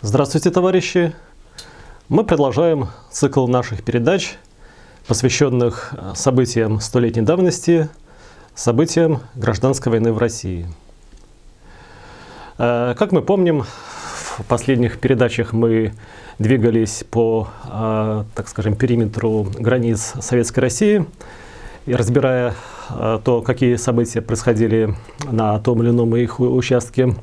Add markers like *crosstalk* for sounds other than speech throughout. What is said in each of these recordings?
Здравствуйте, товарищи! Мы продолжаем цикл наших передач, посвященных событиям столетней давности, событиям гражданской войны в России. Э, как мы помним, в последних передачах мы двигались по, э, так скажем, периметру границ Советской России, и разбирая э, то, какие события происходили на том или ином их участке.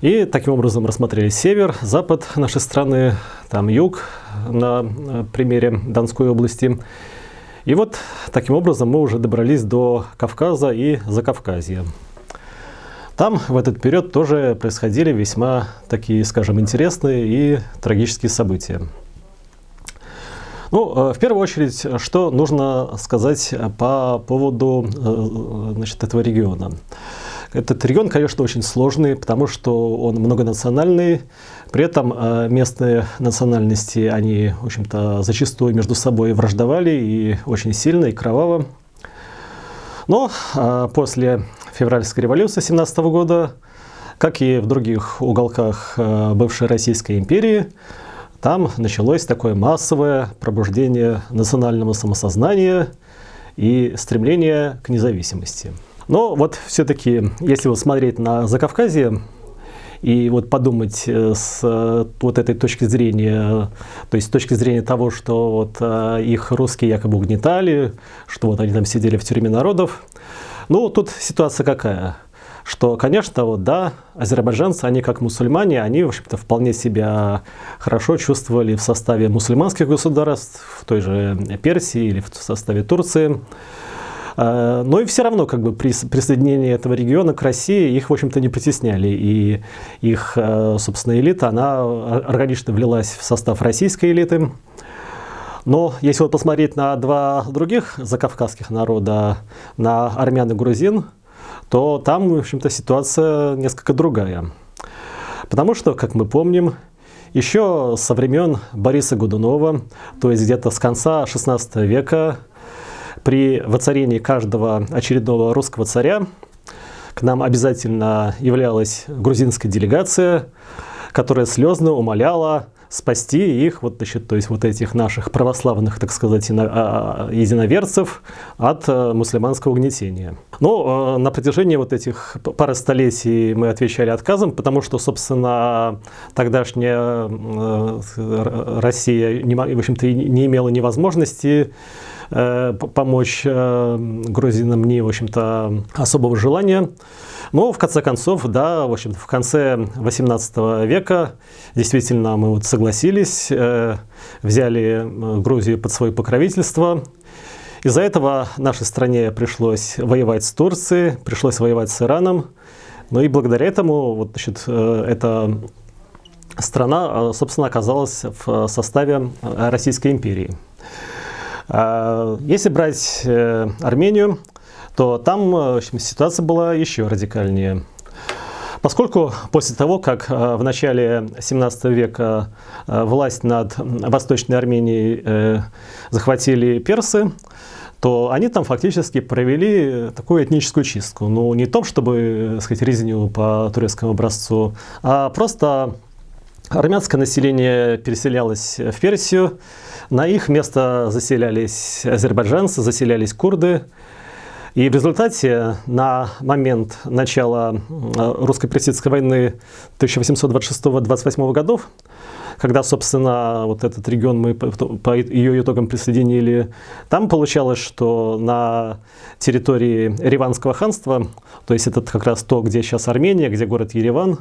И таким образом рассмотрели север, запад нашей страны, там юг на примере Донской области. И вот таким образом мы уже добрались до Кавказа и Закавказья. Там в этот период тоже происходили весьма такие, скажем, интересные и трагические события. Ну, э, в первую очередь, что нужно сказать по поводу э, значит, этого региона. Этот регион, конечно, очень сложный, потому что он многонациональный. При этом э, местные национальности, они, в общем-то, зачастую между собой враждовали и очень сильно, и кроваво. Но после февральской революции 17 года, как и в других уголках э, бывшей Российской империи, там началось такое массовое пробуждение национального самосознания и стремление к независимости. Но вот все-таки, если вот смотреть на Закавказье, и вот подумать э, с э, вот этой точки зрения, то есть с точки зрения того, что вот их русские якобы угнетали, что вот они там сидели в тюрьме народов, ну, тут ситуация какая? что, конечно, вот, да, азербайджанцы, они как мусульмане, они, в общем-то, вполне себя хорошо чувствовали в составе мусульманских государств, в той же Персии или в составе Турции. А, но и все равно как бы при присоединении этого региона к России их, в общем-то, не притесняли. И их, а, собственно, элита, она органично влилась в состав российской элиты. Но если вот посмотреть на два других закавказских народа, на армян и грузин, то там, в общем-то, ситуация несколько другая. Потому что, как мы помним, еще со времен Бориса Годунова, то есть где-то с конца XVI века, при воцарении каждого очередного русского царя к нам обязательно являлась грузинская делегация, которая слезно умоляла спасти их, вот, значит, то есть вот этих наших православных, так сказать, а, единоверцев от э, мусульманского угнетения. Но э, на протяжении вот этих пары столетий мы отвечали отказом, потому что, собственно, тогдашняя э, Россия, в общем-то, не имела ни возможности помочь грузинам, ни, в общем-то, особого желания. Но, в конце концов, да, в общем в конце 18 века действительно мы вот согласились, э, взяли э, Грузию под свое покровительство. Из-за этого нашей стране пришлось воевать с Турцией, пришлось воевать с Ираном. Ну и благодаря этому вот, значит, э, эта страна, собственно, оказалась в составе Российской империи. Если брать Армению, то там общем, ситуация была еще радикальнее. Поскольку после того, как э, в начале 17 века э, власть над Восточной Арменией э, захватили персы, то они там фактически провели такую этническую чистку. Ну, не то, чтобы, так сказать, резню по турецкому образцу, а просто армянское население переселялось в Персию, на их место заселялись азербайджанцы, заселялись курды, и в результате на момент начала русско-персидской войны 1826-28 годов, когда, собственно, вот этот регион мы по ее итогам присоединили, там получалось, что на территории Ереванского ханства, то есть это как раз то, где сейчас Армения, где город Ереван,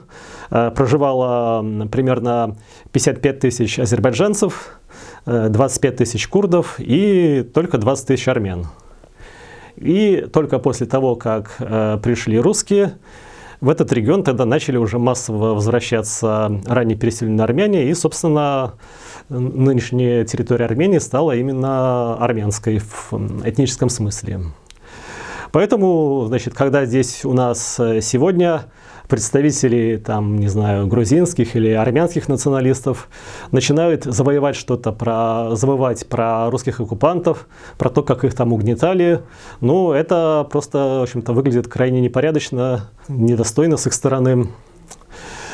э, проживало примерно 55 тысяч азербайджанцев, 25 э, тысяч курдов и только 20 тысяч армян. И только после того, как э, пришли русские, в этот регион тогда начали уже массово возвращаться ранее переселенные армяне, и, собственно, нынешняя территория Армении стала именно армянской в этническом смысле. Поэтому, значит, когда здесь у нас сегодня представители, там, не знаю, грузинских или армянских националистов начинают завоевать что-то, про, завоевать про русских оккупантов, про то, как их там угнетали. Ну, это просто, в общем-то, выглядит крайне непорядочно, недостойно с их стороны.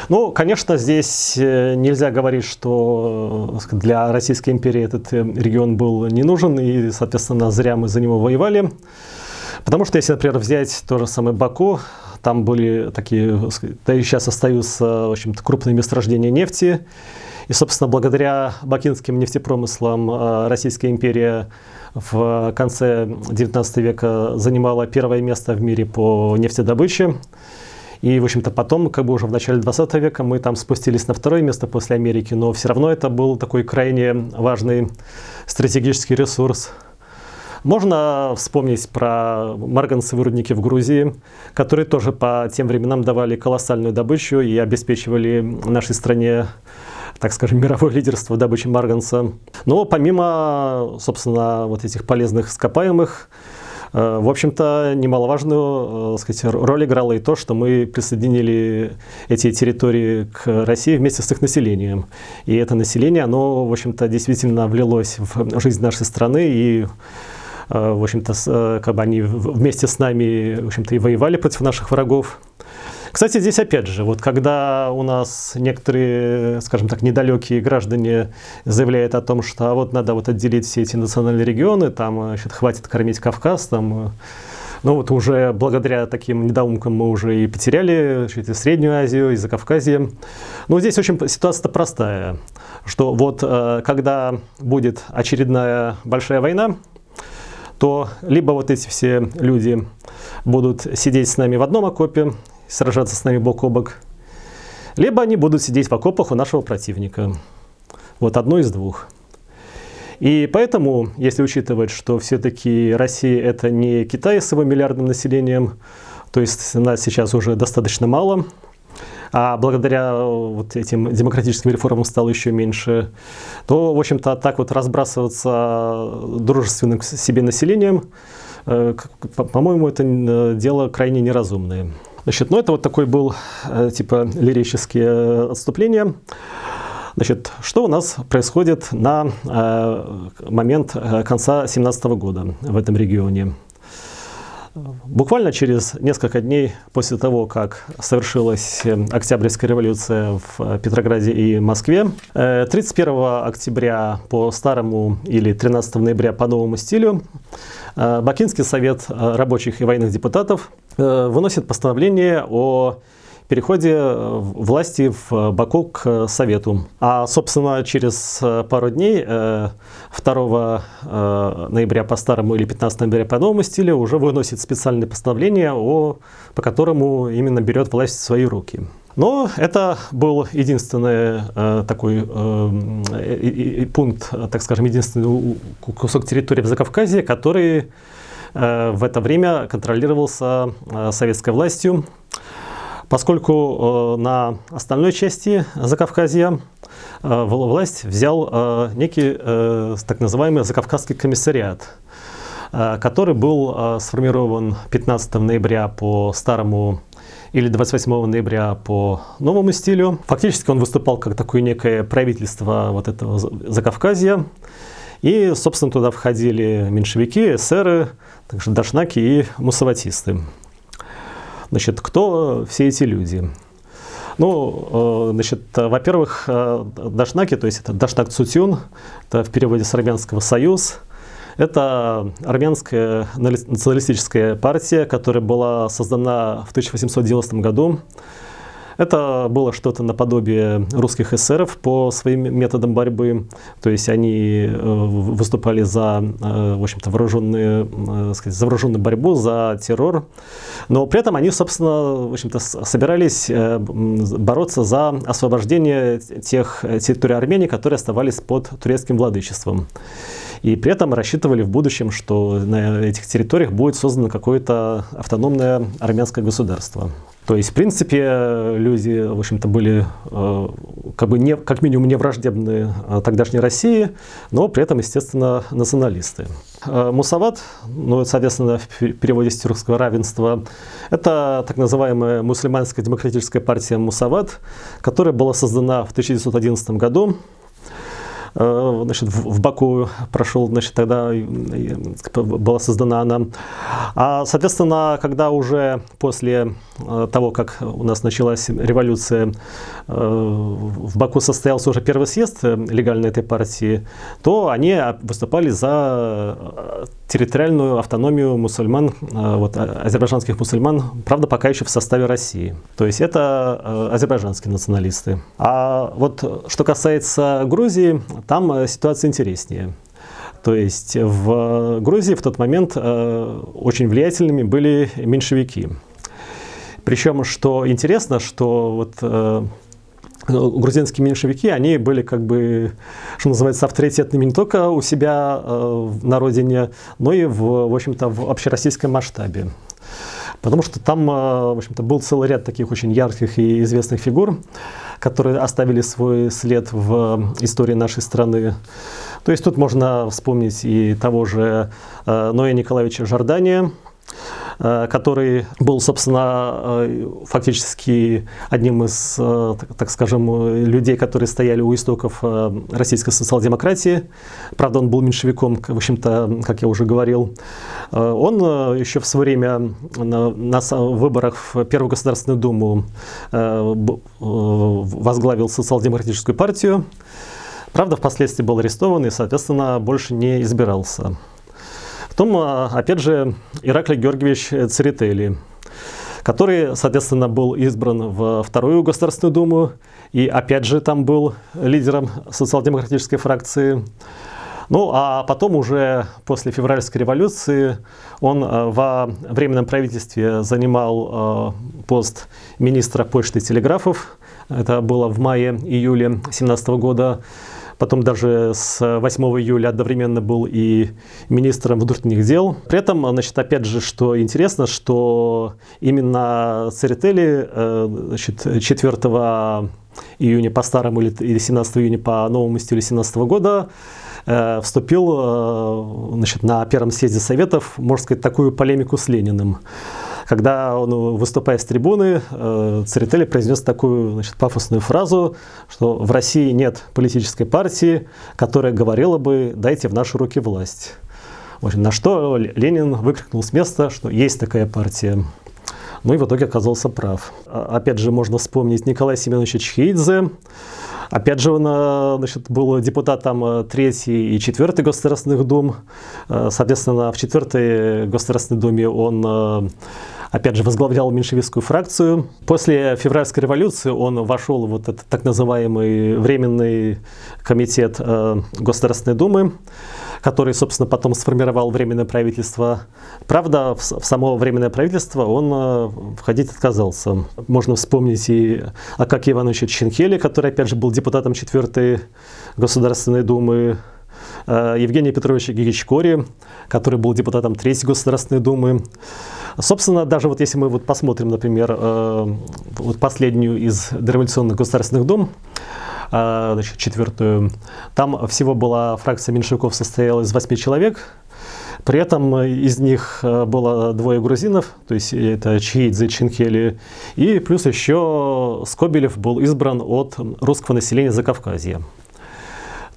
Ну, конечно, здесь э, нельзя говорить, что э, для Российской империи этот э, регион был не нужен, и, соответственно, зря мы за него воевали. Потому что, если, например, взять то же самое Баку, там были такие, да и сейчас остаются, в общем-то, крупные месторождения нефти. И, собственно, благодаря бакинским нефтепромыслам Российская империя в конце XIX века занимала первое место в мире по нефтедобыче. И, в общем-то, потом, как бы уже в начале 20 века, мы там спустились на второе место после Америки, но все равно это был такой крайне важный стратегический ресурс. Можно вспомнить про марганцевые рудники в Грузии, которые тоже по тем временам давали колоссальную добычу и обеспечивали нашей стране так скажем, мировое лидерство в добыче марганца. Но помимо, собственно, вот этих полезных ископаемых, э, в общем-то, немаловажную э, сказать, роль играло и то, что мы присоединили эти территории к России вместе с их населением. И это население, оно, в общем-то, действительно влилось в жизнь нашей страны и в общем-то, как бы они вместе с нами, в общем-то, и воевали против наших врагов. Кстати, здесь опять же, вот когда у нас некоторые, скажем так, недалекие граждане заявляют о том, что а вот надо вот отделить все эти национальные регионы, там значит, хватит кормить Кавказ, там ну вот уже благодаря таким недоумкам мы уже и потеряли и Среднюю Азию, и Закавказье. Но здесь очень ситуация простая, что вот э, когда будет очередная большая война, то либо вот эти все люди будут сидеть с нами в одном окопе, сражаться с нами бок о бок, либо они будут сидеть в окопах у нашего противника. Вот одно из двух. И поэтому, если учитывать, что все-таки Россия это не Китай с его миллиардным населением, то есть нас сейчас уже достаточно мало, а благодаря вот этим демократическим реформам стало еще меньше, то, в общем-то, так вот разбрасываться дружественным к себе населением, э, по-моему, это э, дело крайне неразумное. Значит, ну это вот такой был э, типа лирические э, отступления. Значит, что у нас происходит на э, момент э, конца 17 года в этом регионе? Буквально через несколько дней после того, как совершилась Октябрьская революция в Петрограде и Москве, 31 октября по старому или 13 ноября по новому стилю Бакинский совет рабочих и военных депутатов Э, выносит постановление о переходе э, власти в Баку к Совету. А, собственно, через э, пару дней, 2 ноября по старому или 15 ноября по новому стилю, уже выносит специальное постановление, о, по которому именно берет власть в свои руки. Но это был единственный э, такой э, пункт, так скажем, единственный кусок территории в Закавказье, который Э, в это время контролировался э, советской властью, поскольку э, на остальной части Закавказья власть взял некий так называемый Закавказский комиссариат, который был сформирован 15 ноября по старому или 28 ноября по новому стилю. Фактически он выступал как такое некое правительство вот этого Закавказья. И, собственно, туда входили меньшевики, эсеры, также дашнаки и мусаватисты. Значит, кто все эти люди? Ну, э, значит, во-первых, э, дашнаки, то есть это дашнак Цутюн, это в переводе с армянского «союз», это армянская националистическая партия, которая была создана в 1890 году это было что-то наподобие русских эсеров по своим методам борьбы. То есть они э, выступали за, э, в общем-то, вооруженную, э, сказать, за вооруженную борьбу, за террор. Но при этом они, собственно, в общем-то, собирались бороться за освобождение тех территорий Армении, которые оставались под турецким владычеством. И при этом рассчитывали в будущем, что на этих территориях будет создано какое-то автономное армянское государство. То есть, в принципе, люди, в общем-то, были э, как бы не, как минимум не враждебны э, тогдашней России, но при этом, естественно, националисты. Э, Мусават, ну, соответственно, в переводе с тюркского равенства, это так называемая мусульманская демократическая партия Мусават, которая была создана в 1911 году значит, в Баку прошел, значит, тогда была создана она. А, соответственно, когда уже после э, того, как у нас началась революция, э, в Баку состоялся уже первый съезд легальной этой партии, то они выступали за территориальную автономию мусульман, вот, азербайджанских мусульман, правда, пока еще в составе России. То есть это азербайджанские националисты. А вот что касается Грузии, там э, ситуация интереснее. То есть в Грузии в тот момент э, очень влиятельными были меньшевики. Причем, что интересно, что вот э, грузинские меньшевики, они были как бы, что называется, авторитетными не только у себя на родине, но и в, в общем-то, в общероссийском масштабе. Потому что там, в общем-то, был целый ряд таких очень ярких и известных фигур, которые оставили свой след в истории нашей страны. То есть тут можно вспомнить и того же э, Ноя Николаевича Жордания, который был, собственно, э, фактически одним из, э, так скажем, людей, которые стояли у истоков российской социал-демократии. Правда, он был меньшевиком, в общем-то, как я уже говорил. Он еще в свое время на выборах в Первую Государственную Думу возглавил социал-демократическую партию. Правда, впоследствии был арестован и, соответственно, больше не избирался. Потом, а, опять же, Ираклий Георгиевич Церетели, который, соответственно, был избран в Вторую Государственную Думу и, опять же, там был лидером социал-демократической фракции. Ну, а потом уже после февральской революции он а, во временном правительстве занимал а, пост министра почты и телеграфов. Это было в мае-июле 2017 года. Потом даже с 8 июля одновременно был и министром внутренних дел. При этом, значит, опять же, что интересно, что именно Церетели э, значит, 4 июня по старому или 17 июня по новому стилю 17 года э, вступил э, значит, на первом съезде Советов, можно сказать, такую полемику с Лениным когда он, выступая с трибуны, э, Церетели произнес такую значит, пафосную фразу, что в России нет политической партии, которая говорила бы «дайте в наши руки власть». Общем, на что Ленин выкрикнул с места, что есть такая партия. Ну и в итоге оказался прав. А, опять же, можно вспомнить Николая Семеновича Чхеидзе. Опять же, он э, значит, был депутатом э, третьей и четвертой государственных дум. Соответственно, в четвертой государственной думе он опять же, возглавлял меньшевистскую фракцию. После февральской революции он вошел в вот этот так называемый временный комитет э, Государственной Думы, который, собственно, потом сформировал временное правительство. Правда, в, само временное правительство он э, входить отказался. Можно вспомнить и Акакия Ивановича Ченкели, который, опять же, был депутатом 4 Государственной Думы, э, Евгения Петровича Гигичкори, который был депутатом 3 Государственной Думы, Собственно, даже вот если мы вот посмотрим, например, э, вот последнюю из дореволюционных государственных дум, э, значит, четвертую, там всего была фракция меньшевиков состояла из восьми человек, при этом из них э, было двое грузинов, то есть это Чиидзе Чинхели, и плюс еще Скобелев был избран от русского населения Закавказья.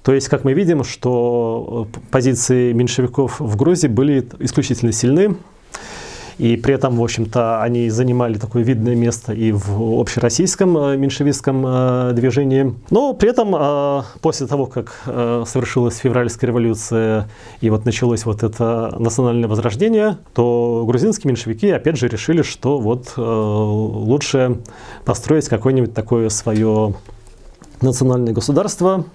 То есть, как мы видим, что позиции меньшевиков в Грузии были исключительно сильны, и при этом, в общем-то, они занимали такое видное место и в общероссийском э, меньшевистском э, движении. Но при этом, э, после того, как совершилась февральская революция и вот началось вот это национальное возрождение, то грузинские меньшевики опять же решили, что вот лучше построить какое-нибудь такое свое национальное государство,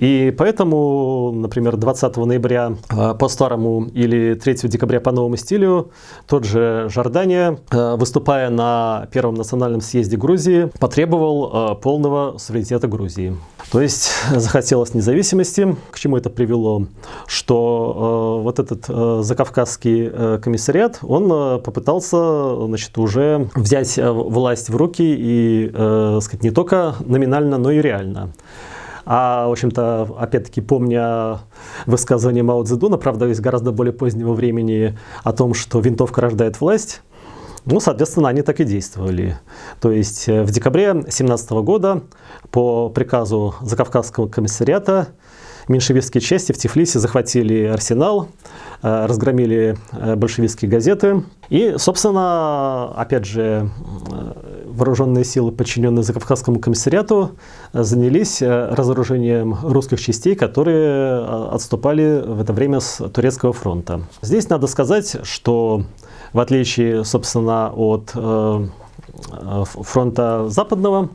и поэтому, например, 20 ноября а, по старому или 3 декабря по новому стилю тот же Жордания, а, выступая на Первом национальном съезде Грузии, потребовал а, полного суверенитета Грузии. То есть *laughs* захотелось независимости. К чему это привело? Что э, вот этот э, закавказский э, комиссариат, он э, попытался значит, уже взять власть в руки и э, сказать, не только номинально, но и реально. А, в общем-то, опять-таки, помня высказывание Мао Цзэдуна, правда, из гораздо более позднего времени, о том, что винтовка рождает власть, ну, соответственно, они так и действовали. То есть э, в декабре 2017 года по приказу Закавказского комиссариата меньшевистские части в Тифлисе захватили арсенал, э, разгромили э, большевистские газеты. И, собственно, опять же, вооруженные силы, подчиненные Закавказскому комиссариату, занялись разоружением русских частей, которые отступали в это время с Турецкого фронта. Здесь надо сказать, что в отличие, собственно, от Э, фронта западного,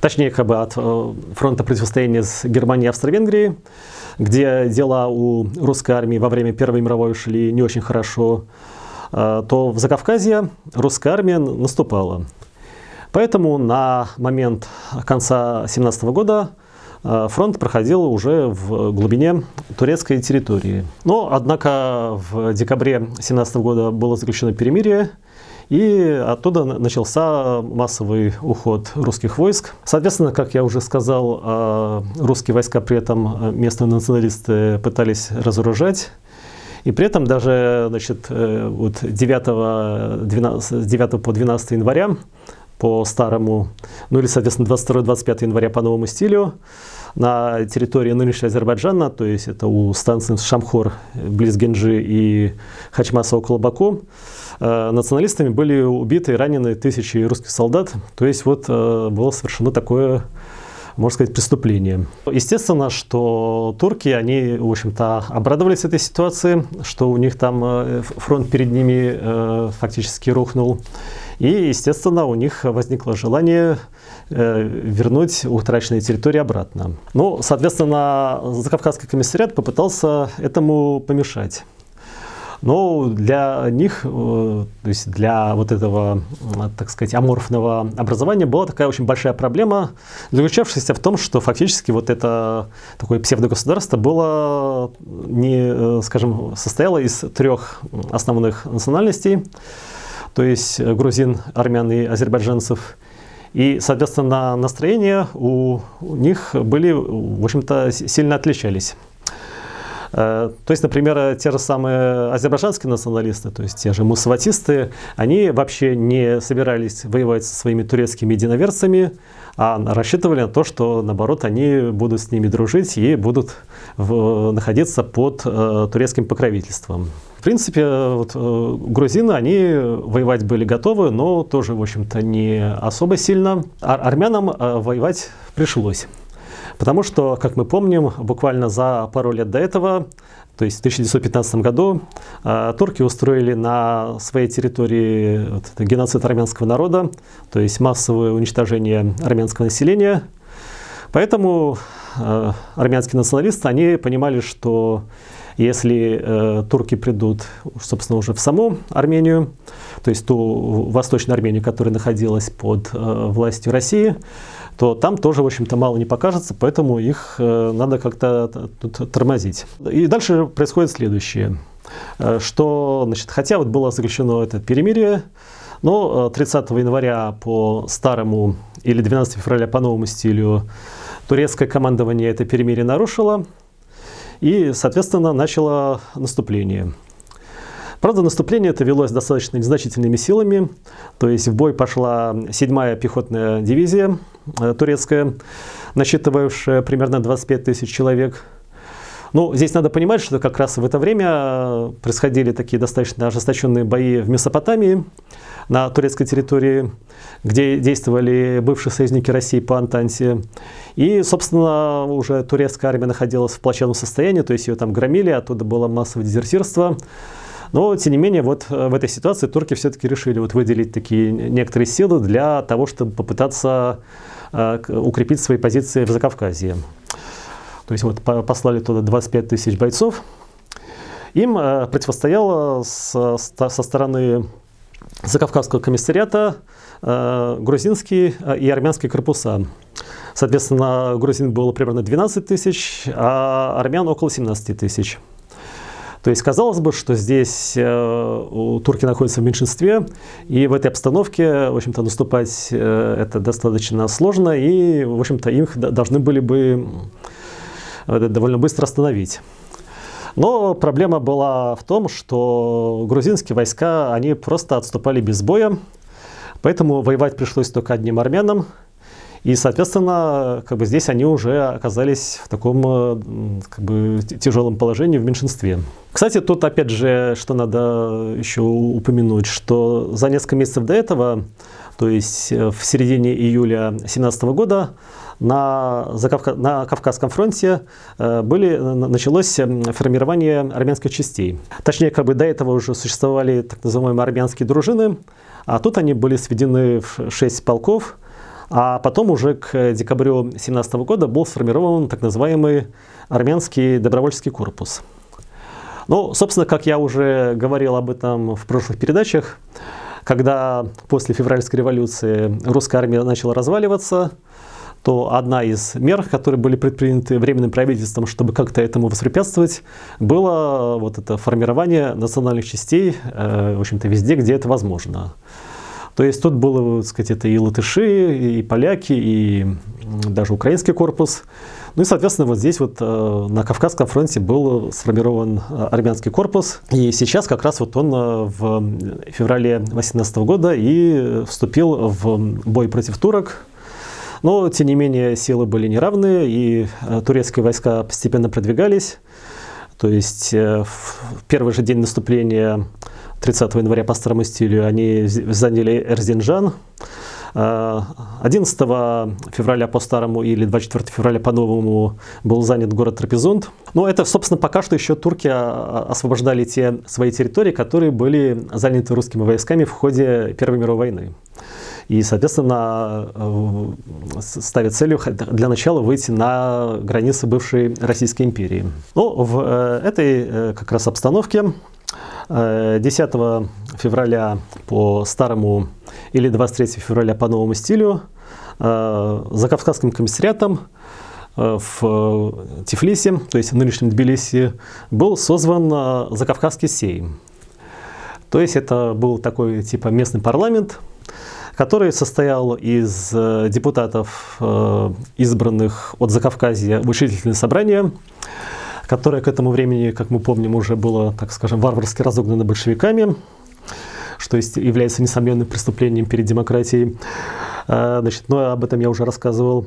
точнее, как бы от э, фронта противостояния с Германией и Австро-Венгрией, где дела у русской армии во время Первой мировой шли не очень хорошо, э, то в Закавказье русская армия наступала. Поэтому на момент конца 17 года фронт проходил уже в глубине турецкой территории. Но, однако, в декабре 17 года было заключено перемирие, и оттуда начался массовый уход русских войск. Соответственно, как я уже сказал, а, русские войска при этом э, местные националисты пытались разоружать. И при этом даже значит, э, вот 9, 12, 9 по 12 января по старому, ну или, соответственно, 22-25 января по новому стилю, на территории нынешнего Азербайджана, то есть это у станции Шамхор близ Генджи и Хачмаса около Баку, Э, националистами были убиты и ранены тысячи русских солдат. То есть вот э, было совершено такое можно сказать, преступление. Естественно, что турки, они, в общем-то, обрадовались этой ситуации, что у них там э, фронт перед ними фактически рухнул. И, естественно, у них возникло желание вернуть утраченные территории обратно. Ну, соответственно, Закавказский комиссариат попытался этому помешать. Но для них, э, то есть для вот этого, так сказать, аморфного образования была такая очень большая проблема, заключавшаяся в том, что фактически вот это такое псевдогосударство было, не, э, скажем, состояло из трех основных национальностей, то есть грузин, армян и азербайджанцев. И, соответственно, настроения у, у них были, в общем-то, сильно отличались. Э, то есть, например, те же самые азербайджанские националисты, то есть те же мусаватисты, они вообще не собирались воевать со своими турецкими единоверцами, а рассчитывали на то, что, наоборот, они будут с ними дружить и будут в, находиться под э, турецким покровительством. В принципе, вот, э, грузины, они воевать были готовы, но тоже, в общем-то, не особо сильно. Ар армянам э, воевать пришлось. Потому что, как мы помним, буквально за пару лет до этого, то есть в 1915 году, э, турки устроили на своей территории вот, геноцид армянского народа, то есть массовое уничтожение армянского населения. Поэтому армянские националисты, они понимали, что если э, турки придут, собственно, уже в саму Армению, то есть ту Восточную Армению, которая находилась под э, властью России, то там тоже, в общем-то, мало не покажется, поэтому их э, надо как-то тормозить. И дальше происходит следующее, э, что, значит, хотя вот было заключено это перемирие, но 30 января по старому или 12 февраля по новому стилю турецкое командование это перемирие нарушило, и, соответственно, начало наступление. Правда, наступление это велось достаточно незначительными силами. То есть в бой пошла 7-я пехотная дивизия э, турецкая, насчитывавшая примерно 25 тысяч человек. Ну, здесь надо понимать, что как раз в это время происходили такие достаточно ожесточенные бои в Месопотамии, на турецкой территории, где действовали бывшие союзники России по Антанте. И, собственно, уже турецкая армия находилась в плачевном состоянии, то есть ее там громили, оттуда было массовое дезертирство. Но, тем не менее, вот э, в этой ситуации турки все-таки решили вот выделить такие некоторые силы для того, чтобы попытаться э, укрепить свои позиции в Закавказье. То есть вот послали туда 25 тысяч бойцов. Им э, противостояло со стороны Закавказского комиссариата грузинские и армянские корпуса. Соответственно, грузин было примерно 12 тысяч, а армян около 17 тысяч. То есть казалось бы, что здесь э, турки находятся в меньшинстве, и в этой обстановке, в общем-то, наступать э, это достаточно сложно, и, в общем-то, их должны были бы э, довольно быстро остановить. Но проблема была в том, что грузинские войска, они просто отступали без боя, поэтому воевать пришлось только одним армянам. И, соответственно, как бы здесь они уже оказались в таком как бы, тяжелом положении в меньшинстве. Кстати, тут опять же, что надо еще упомянуть, что за несколько месяцев до этого, то есть в середине июля 2017 года, на, Закавка... на Кавказском фронте э, были, началось формирование армянских частей. Точнее, как бы до этого уже существовали так называемые армянские дружины, а тут они были сведены в 6 полков, а потом уже к декабрю 2017 года был сформирован так называемый армянский добровольческий корпус. Ну, собственно, как я уже говорил об этом в прошлых передачах, когда после февральской революции русская армия начала разваливаться, то одна из мер, которые были предприняты временным правительством, чтобы как-то этому воспрепятствовать, было вот это формирование национальных частей, э, в общем-то, везде, где это возможно. То есть тут было, так сказать, это и латыши, и поляки, и даже украинский корпус. Ну и, соответственно, вот здесь вот э, на Кавказском фронте был сформирован э, армянский корпус. И сейчас как раз вот он в феврале 2018 года и вступил в бой против турок. Но, тем не менее, силы были неравные, и э, турецкие войска постепенно продвигались. То есть э, в первый же день наступления 30 января по старому стилю они заняли Эрзинджан. 11 э, февраля по старому или 24 февраля по новому был занят город Трапезунд. Но это, собственно, пока что еще турки а, а, освобождали те свои территории, которые были заняты русскими войсками в ходе Первой мировой войны и, соответственно, э, ставит целью для начала выйти на границы бывшей Российской империи. Ну, в э, этой э, как раз обстановке 10 февраля по старому или 23 февраля по новому стилю за Кавказским комиссариатом в Тифлисе, то есть в нынешнем Тбилиси, был созван Закавказский сейм. То есть это был такой типа местный парламент, который состоял из э, депутатов, э, избранных от Закавказья в учредительное собрание, которое к этому времени, как мы помним, уже было, так скажем, варварски разогнано большевиками, что есть, является несомненным преступлением перед демократией. Э, значит, но об этом я уже рассказывал.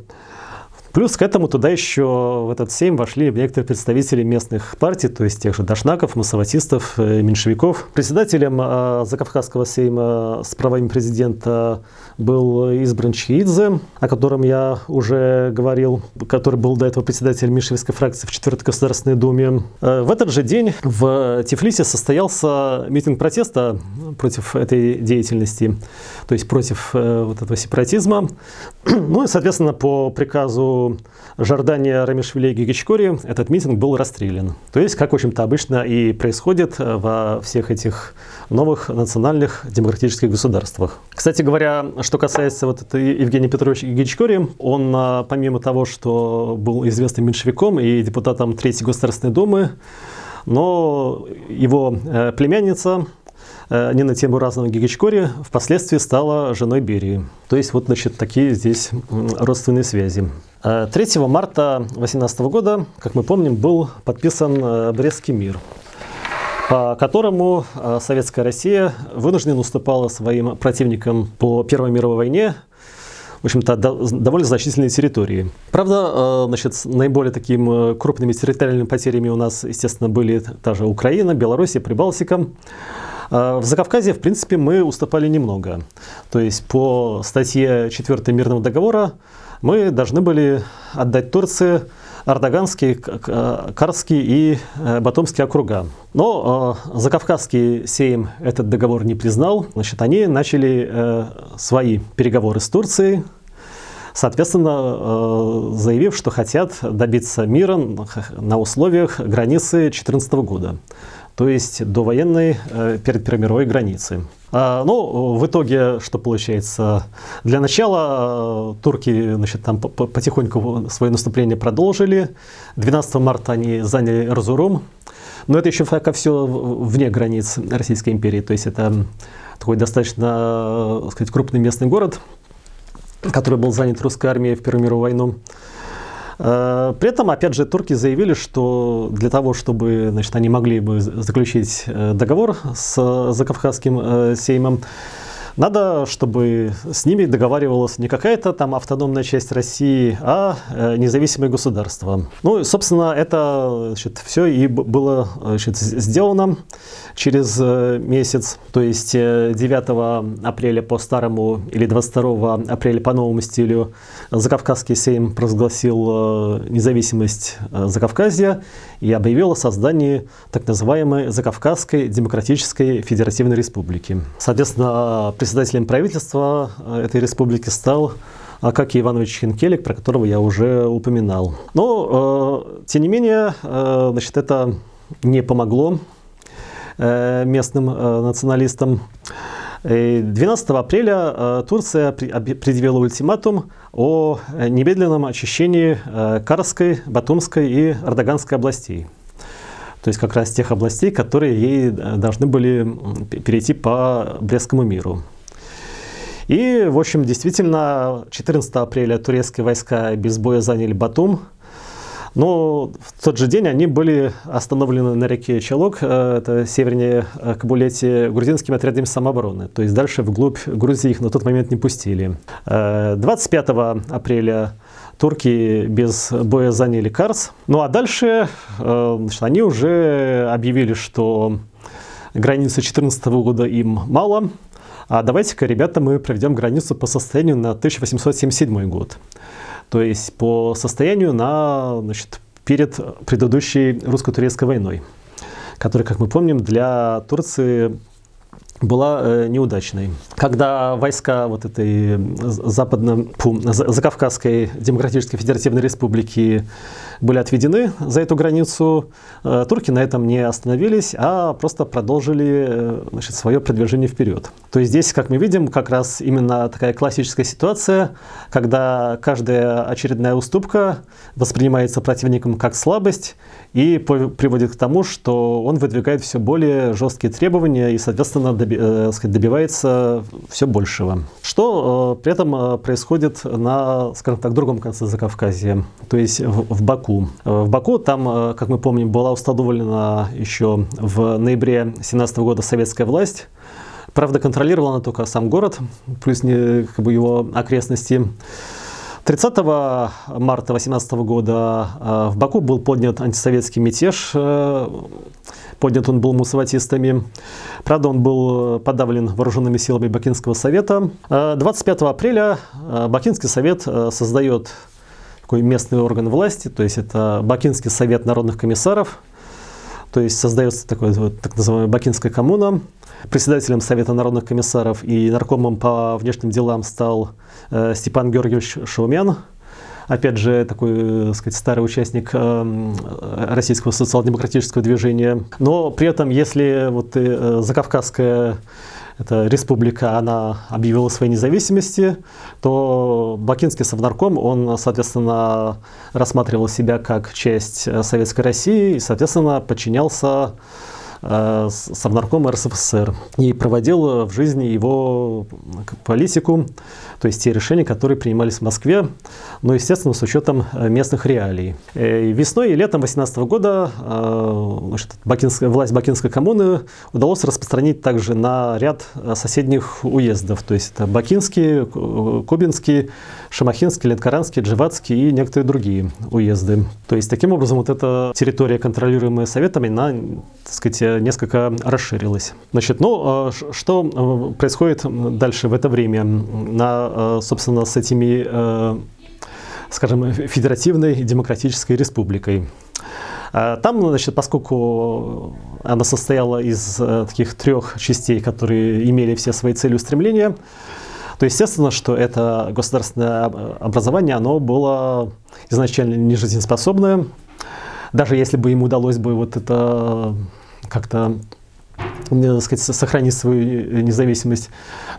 Плюс к этому туда еще в этот сейм вошли некоторые представители местных партий, то есть тех же дашнаков, массоватистов, э, меньшевиков. Председателем э, Закавказского сейма с правами президента был избран Чиидзе, о котором я уже говорил, который был до этого председателем меньшевистской фракции в 4 Государственной Думе. Э, в этот же день в Тифлисе состоялся митинг протеста против этой деятельности, то есть против вот этого сепаратизма. *clears throat* Ну и, соответственно, по приказу Жордания Рамишвили и Гигичкори этот митинг был расстрелян. То есть, как, в общем-то, обычно и происходит во всех этих новых национальных демократических государствах. Кстати говоря, что касается вот этой Евгения Петровича Гигичкори, он, э, помимо того, что был известным меньшевиком и депутатом Третьей Государственной Думы, но его э, племянница Нина Тимуразовна Гигичкори впоследствии стала женой Берии. То есть вот, значит, такие здесь родственные связи. 3 э, марта 2018 года, как мы помним, был подписан э, Брестский мир, по которому э, Советская Россия вынуждена уступала своим противникам по Первой мировой войне в общем-то, довольно значительные территории. Правда, значит, наиболее такими крупными территориальными потерями у нас, естественно, были та же Украина, Белоруссия, Прибалтика. В Закавказье, в принципе, мы уступали немного. То есть по статье 4 мирного договора мы должны были отдать Турции Ардаганский, Карский и э, Батумский округа. Но э, Закавказский сейм этот договор не признал. Значит, они начали э, свои переговоры с Турцией, соответственно, заявив, что хотят добиться мира на условиях границы 2014 года, то есть до военной э, перед Первой мировой границы. А, ну, в итоге, что получается? Для начала э, турки значит, там потихоньку свое наступление продолжили. 12 марта они заняли Разурум. Но это еще пока все вне границ Российской империи. То есть это такой достаточно так сказать, крупный местный город, который был занят русской армией в Первую мировую войну. Э, при этом, опять же, турки заявили, что для того, чтобы значит, они могли бы заключить э, договор с Закавказским э, сеймом, надо, чтобы с ними договаривалась не какая-то там автономная часть России, а э, независимое государство. Ну, и, собственно, это значит, все и было значит, сделано через э, месяц, то есть 9 э, апреля по старому или 22 апреля по новому стилю Закавказский Сейм провозгласил независимость Закавказья и объявил о создании так называемой Закавказской Демократической Федеративной Республики. Соответственно, председателем правительства э, этой республики стал Акакий Иванович Хинкелик, про которого я уже упоминал. Но, э, тем не менее, э, значит, это не помогло э, местным э, националистам. 12 апреля э, Турция предъявила ультиматум о немедленном очищении э, Карской, Батумской и Ардаганской областей. То есть как раз тех областей, которые ей должны были перейти по Брестскому миру. И, в общем, действительно, 14 апреля турецкие войска без боя заняли Батум. Но в тот же день они были остановлены на реке Чалок, э, это севернее э, Кабулете, грузинскими отрядами самообороны. То есть дальше вглубь Грузии их на тот момент не пустили. 25 э, апреля турки без боя заняли Карс. Ну а дальше значит, они уже объявили, что границы 2014 года им мало, а давайте-ка, ребята, мы проведем границу по состоянию на 1877 год. То есть по состоянию на, значит, перед предыдущей русско-турецкой войной, которая, как мы помним, для Турции была э, неудачной. Когда войска вот этой западно, фу, Закавказской Демократической Федеративной Республики были отведены за эту границу, э, турки на этом не остановились, а просто продолжили э, значит, свое продвижение вперед. То есть здесь, как мы видим, как раз именно такая классическая ситуация, когда каждая очередная уступка воспринимается противником как слабость и приводит к тому, что он выдвигает все более жесткие требования и, соответственно, э, добивается все большего. Что при этом происходит на, скажем так, другом конце Закавказья, то есть в Баку. Баку. В Баку там, э, как мы помним, была установлена еще в ноябре 2017 года советская власть. Правда, контролировала она только сам город, плюс не, как бы его окрестности. 30 марта 2018 года э, в Баку был поднят антисоветский мятеж. Э, поднят он был мусаватистами. Правда, он был подавлен вооруженными силами Бакинского совета. 25 апреля Бакинский совет создает такой местный орган власти, то есть это Бакинский совет народных комиссаров, то есть создается такой вот, так называемая Бакинская коммуна. Председателем Совета народных комиссаров и наркомом по внешним делам стал э, Степан Георгиевич Шаумян, опять же, такой, так сказать, старый участник э, российского социал-демократического движения. Но при этом, если вот э, закавказская эта республика, она объявила своей независимости, то Бакинский совнарком, он, соответственно, рассматривал себя как часть э, Советской России и, соответственно, подчинялся э, Совнарком РСФСР и проводил в жизни его политику, то есть те решения, которые принимались в Москве, но, естественно, с учетом э, местных реалий. Э, весной и летом 2018 года э, значит, Бакинская, власть Бакинской коммуны удалось распространить также на ряд соседних уездов, то есть это Бакинский, Кубинский, Шамахинский, Ленкоранский, Дживатский и некоторые другие уезды. То есть таким образом вот эта территория, контролируемая Советами, она, так сказать, несколько расширилась. Значит, ну, что происходит дальше в это время на Э, собственно, с этими, э, скажем, федеративной демократической республикой. Э, там, значит, поскольку она состояла из таких трех частей, которые имели все свои цели и устремления, то естественно, что это государственное образование, оно было изначально не жизнеспособное. Даже если бы ему удалось бы вот это как-то так сказать, сохранить свою независимость.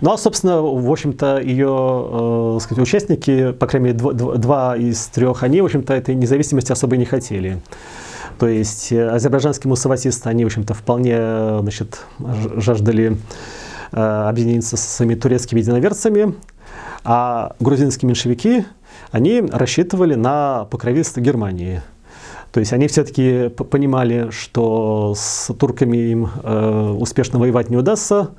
Ну а, собственно, в общем-то, ее э, сказать, участники, по крайней мере, два, два из трех, они, в общем-то, этой независимости особо не хотели. То есть э, азербайджанские мусаватисты, они, в общем-то, вполне значит, жаждали э, объединиться со своими турецкими единоверцами, а грузинские меньшевики, они рассчитывали на покровительство Германии – то есть они все-таки понимали, что с турками им э, успешно воевать не удастся.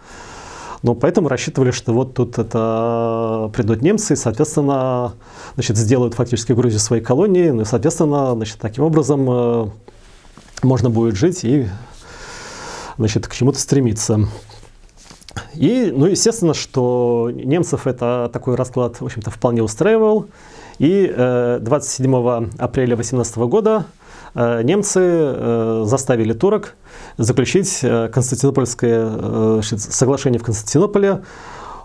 Но поэтому рассчитывали, что вот тут это придут немцы, и, соответственно, значит, сделают фактически Грузию своей колонией, ну и, соответственно, значит, таким образом э, можно будет жить и значит, к чему-то стремиться. И, ну, естественно, что немцев это такой расклад, в общем-то, вполне устраивал. И э, 27 апреля 18 года э, немцы э, заставили турок заключить э, Константинопольское э, соглашение в Константинополе,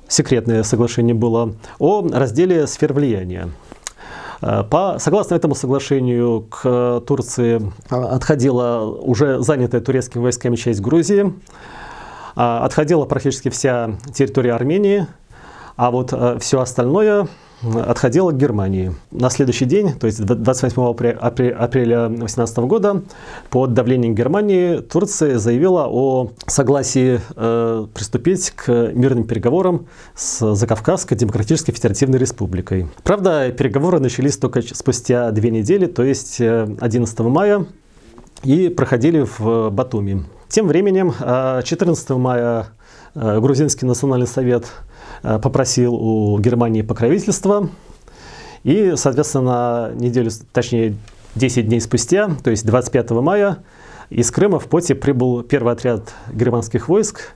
секретное соглашение было, о разделе сфер влияния. Э, по, согласно этому соглашению, к Турции отходила уже занятая турецкими войсками часть Грузии, отходила практически вся территория Армении, а вот все остальное отходила к Германии. На следующий день, то есть 28 апреля 2018 года, под давлением Германии Турция заявила о согласии э, приступить к мирным переговорам с Закавказской Демократической Федеративной Республикой. Правда, переговоры начались только спустя две недели, то есть 11 э, мая, и проходили в Батуми. Тем временем 14 э, мая э, Грузинский национальный совет Э, попросил у Германии покровительства. И, соответственно, неделю, точнее, 10 дней спустя, то есть 25 мая, из Крыма в Поте прибыл первый отряд германских войск.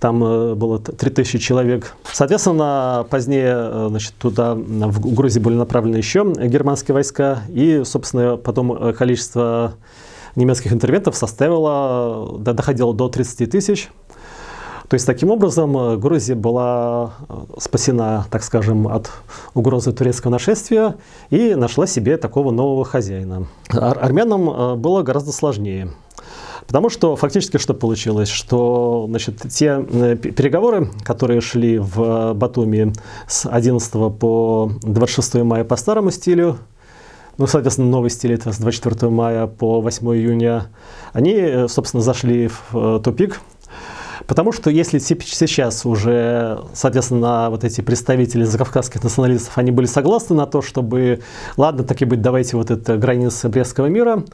Там было 3000 человек. Соответственно, позднее значит, туда, в Грузии были направлены еще германские войска. И, собственно, потом количество немецких интервентов составило, доходило до 30 тысяч. То есть таким образом э, Грузия была э, спасена, так скажем, от угрозы турецкого нашествия и нашла себе такого нового хозяина. Ар армянам э, было гораздо сложнее. Потому что фактически что получилось? Что значит, те переговоры, которые шли в Батуми с 11 по 26 мая по старому стилю, ну, соответственно, новый стиль это с 24 мая по 8 июня, они, собственно, зашли в тупик, Потому что если сейчас уже, соответственно, вот эти представители закавказских националистов, они были согласны на то, чтобы, ладно, так и быть, давайте вот это границы Брестского мира,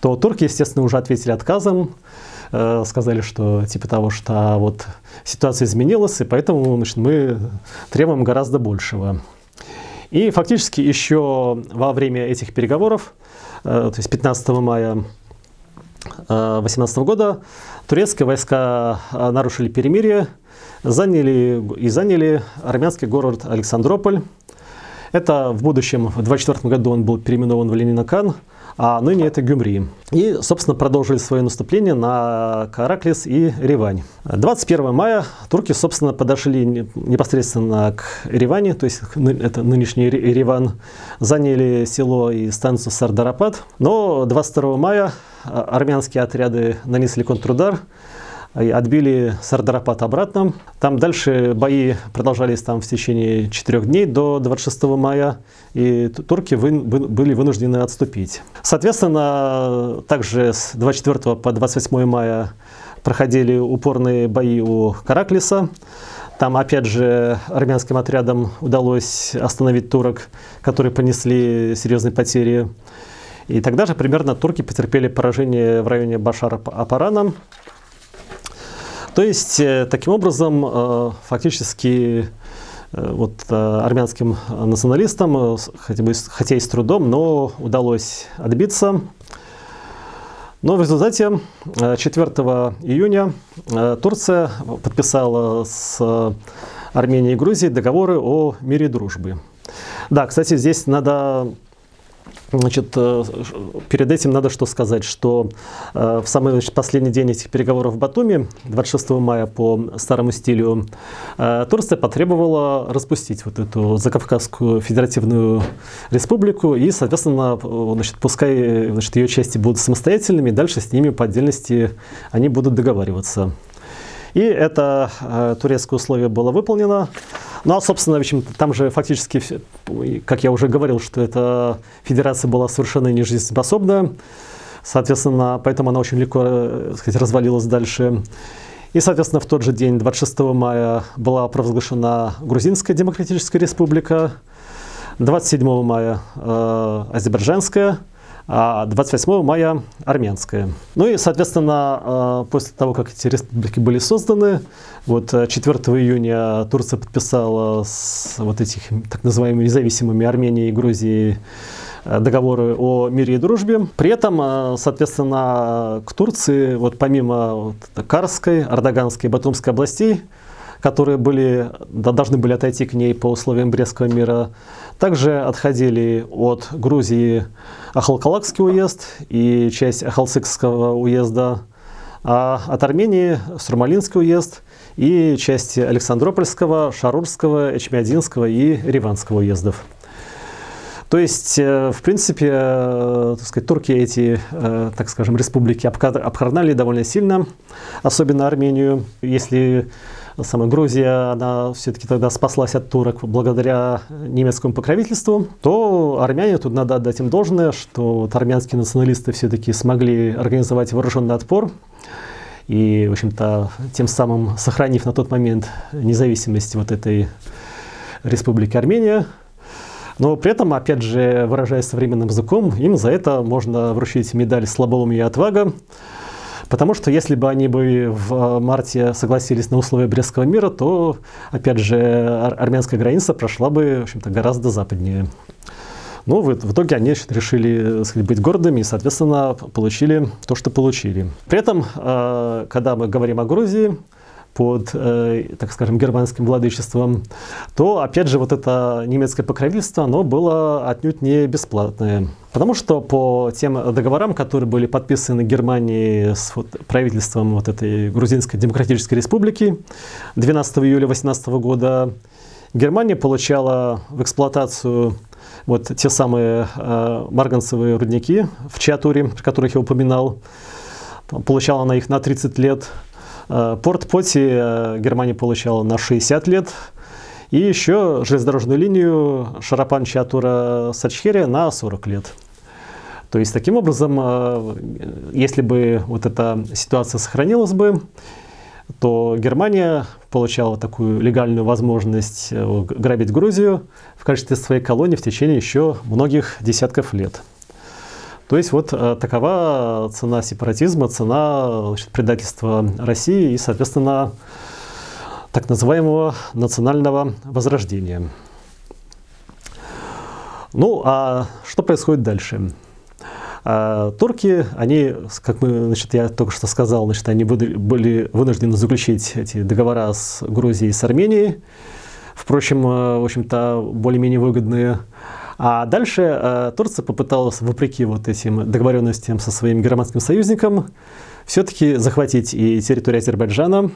то турки, естественно, уже ответили отказом, э, сказали, что типа того, что вот ситуация изменилась, и поэтому значит, мы требуем гораздо большего. И фактически еще во время этих переговоров, э, то есть 15 мая 2018 э, года турецкие войска э, нарушили перемирие заняли, и заняли армянский город Александрополь. Это в будущем, в 24 году он был переименован в Ленинакан, а ныне это Гюмри. И, собственно, продолжили свое наступление на Караклис и Ревань. 21 мая турки, собственно, подошли непосредственно к Реване, то есть это нынешний Реван, заняли село и станцию Сардарапад. Но 22 мая а, армянские отряды нанесли контрудар, отбили Сардарапат обратно. Там дальше бои продолжались там в течение четырех дней до 26 мая, и турки вы, были вынуждены отступить. Соответственно, также с 24 по 28 мая проходили упорные бои у Караклиса. Там, опять же, армянским отрядам удалось остановить турок, которые понесли серьезные потери. И тогда же примерно турки потерпели поражение в районе Башара-Апарана. То есть, э, таким образом, э, фактически э, вот армянским националистам, хотя, бы, хотя и с трудом, но удалось отбиться. Но в результате 4 июня Турция подписала с Арменией и Грузией договоры о мире и дружбе. Да, кстати, здесь надо Значит, э, перед этим надо что сказать, что э, в самый значит, последний день этих переговоров в Батуми, 26 мая по старому стилю, э, Турция потребовала распустить вот эту Закавказскую Федеративную Республику и, соответственно, значит, пускай значит, ее части будут самостоятельными, дальше с ними по отдельности они будут договариваться. И это э, турецкое условие было выполнено. Ну а, собственно, в общем, там же фактически, как я уже говорил, что эта федерация была совершенно нежизнеспособна. Соответственно, поэтому она очень легко э, сказать, развалилась дальше. И, соответственно, в тот же день, 26 мая, была провозглашена Грузинская Демократическая Республика, 27 мая э, Азербайджанская, а 28 мая армянская. Ну и, соответственно, э, после того, как эти республики были созданы, вот 4 июня Турция подписала с вот этих так называемыми независимыми Арменией и Грузией договоры о мире и дружбе. При этом, соответственно, к Турции, вот помимо вот Карской, Ардаганской и Батумской областей, которые были, да, должны были отойти к ней по условиям Брестского мира, также отходили от Грузии Ахалкалакский уезд и часть Ахалцикского уезда, а от Армении Сурмалинский уезд и части Александропольского, Шарурского, Эчмиадинского и Риванского уездов. То есть, э, в принципе, э, так сказать, турки эти, э, так скажем, республики обкарнали довольно сильно, особенно Армению. Если самая Грузия, она все-таки тогда спаслась от турок благодаря немецкому покровительству, то армяне, тут надо отдать им должное, что вот армянские националисты все-таки смогли организовать вооруженный отпор, и, в общем-то, тем самым сохранив на тот момент независимость вот этой республики Армения, но при этом, опять же, выражаясь современным языком, им за это можно вручить медаль «Слабоумие и отвага», Потому что если бы они бы в марте согласились на условия Брестского мира, то, опять же, армянская граница прошла бы, в общем-то, гораздо западнее. Но в, в итоге они решили сказать, быть гордыми и, соответственно, получили то, что получили. При этом, э, когда мы говорим о Грузии, под, э, так скажем, германским владычеством, то, опять же, вот это немецкое покровительство, оно было отнюдь не бесплатное. Потому что по тем договорам, которые были подписаны Германией с вот, правительством вот этой Грузинской Демократической Республики 12 июля 18 года, Германия получала в эксплуатацию вот те самые э, марганцевые рудники в Чиатуре, про которых я упоминал. Получала она их на 30 лет. Э, порт Поти э, Германия получала на 60 лет. И еще железнодорожную линию Шарапан-Чатура-Сачхерия на 40 лет. То есть, таким образом, э, если бы вот эта ситуация сохранилась бы, то Германия получала такую легальную возможность грабить Грузию в качестве своей колонии в течение еще многих десятков лет. То есть вот э, такова цена сепаратизма, цена значит, предательства России и, соответственно, так называемого национального возрождения. Ну, а что происходит дальше? А, турки, они, как мы, значит, я только что сказал, значит, они были вынуждены заключить эти договора с Грузией и с Арменией. Впрочем, э, в общем-то, более-менее выгодные. А дальше э, Турция попыталась, вопреки вот этим договоренностям со своим германским союзником, все-таки захватить и территорию Азербайджана,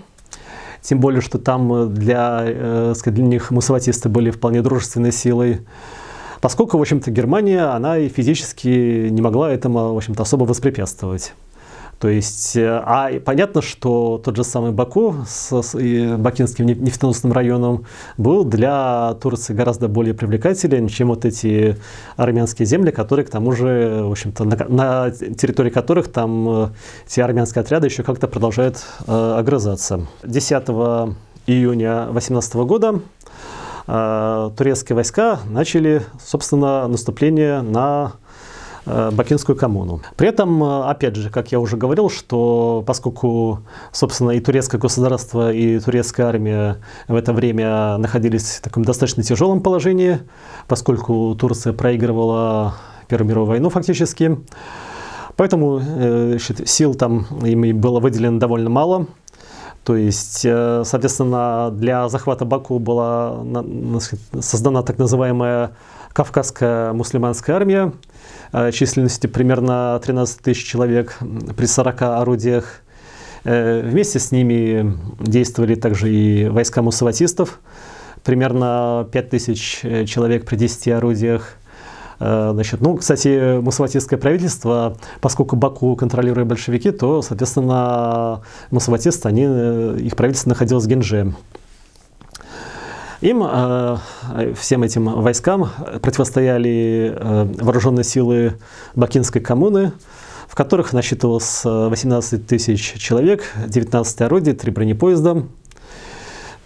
тем более, что там для, э, для них мусаватисты были вполне дружественной силой. Поскольку, в общем-то, Германия, она и физически не могла этому, в общем-то, особо воспрепятствовать. То есть, э, а понятно, что тот же самый Баку с, с Бакинским нефтеносным районом был для Турции гораздо более привлекателен, чем вот эти армянские земли, которые, к тому же, в общем-то, на, на территории которых там э, эти армянские отряды еще как-то продолжают э, огрызаться. 10 июня 2018 года э, турецкие войска начали, собственно, наступление на Бакинскую коммуну. При этом, э, опять же, как я уже говорил, что поскольку, собственно, и турецкое государство, и турецкая армия в это время находились в таком достаточно тяжелом положении, поскольку Турция проигрывала Первую мировую войну фактически, поэтому э, сил там им было выделено довольно мало. То есть, соответственно, для захвата Баку была создана так называемая Кавказская мусульманская армия, Э, численности примерно 13 тысяч человек при 40 орудиях. Э, вместе с ними действовали также и войска мусаватистов, примерно 5 тысяч э, человек при 10 орудиях. Значит, ну, кстати, мусаватистское правительство, поскольку Баку контролируют большевики, то, соответственно, мусаватисты, они, их правительство находилось в Генже. Им, э, всем этим войскам, противостояли э, вооруженные силы Бакинской коммуны, в которых насчитывалось 18 тысяч человек, 19 орудий, 3 бронепоезда.